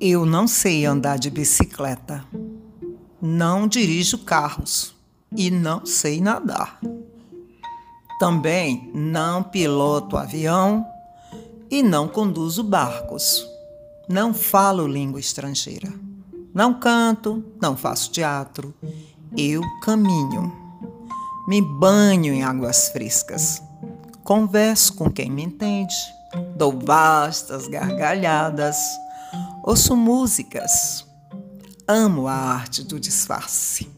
Eu não sei andar de bicicleta, não dirijo carros e não sei nadar. Também não piloto avião e não conduzo barcos. Não falo língua estrangeira. Não canto, não faço teatro. Eu caminho. Me banho em águas frescas. Converso com quem me entende. Dou vastas gargalhadas ouço músicas. Amo a arte do disfarce.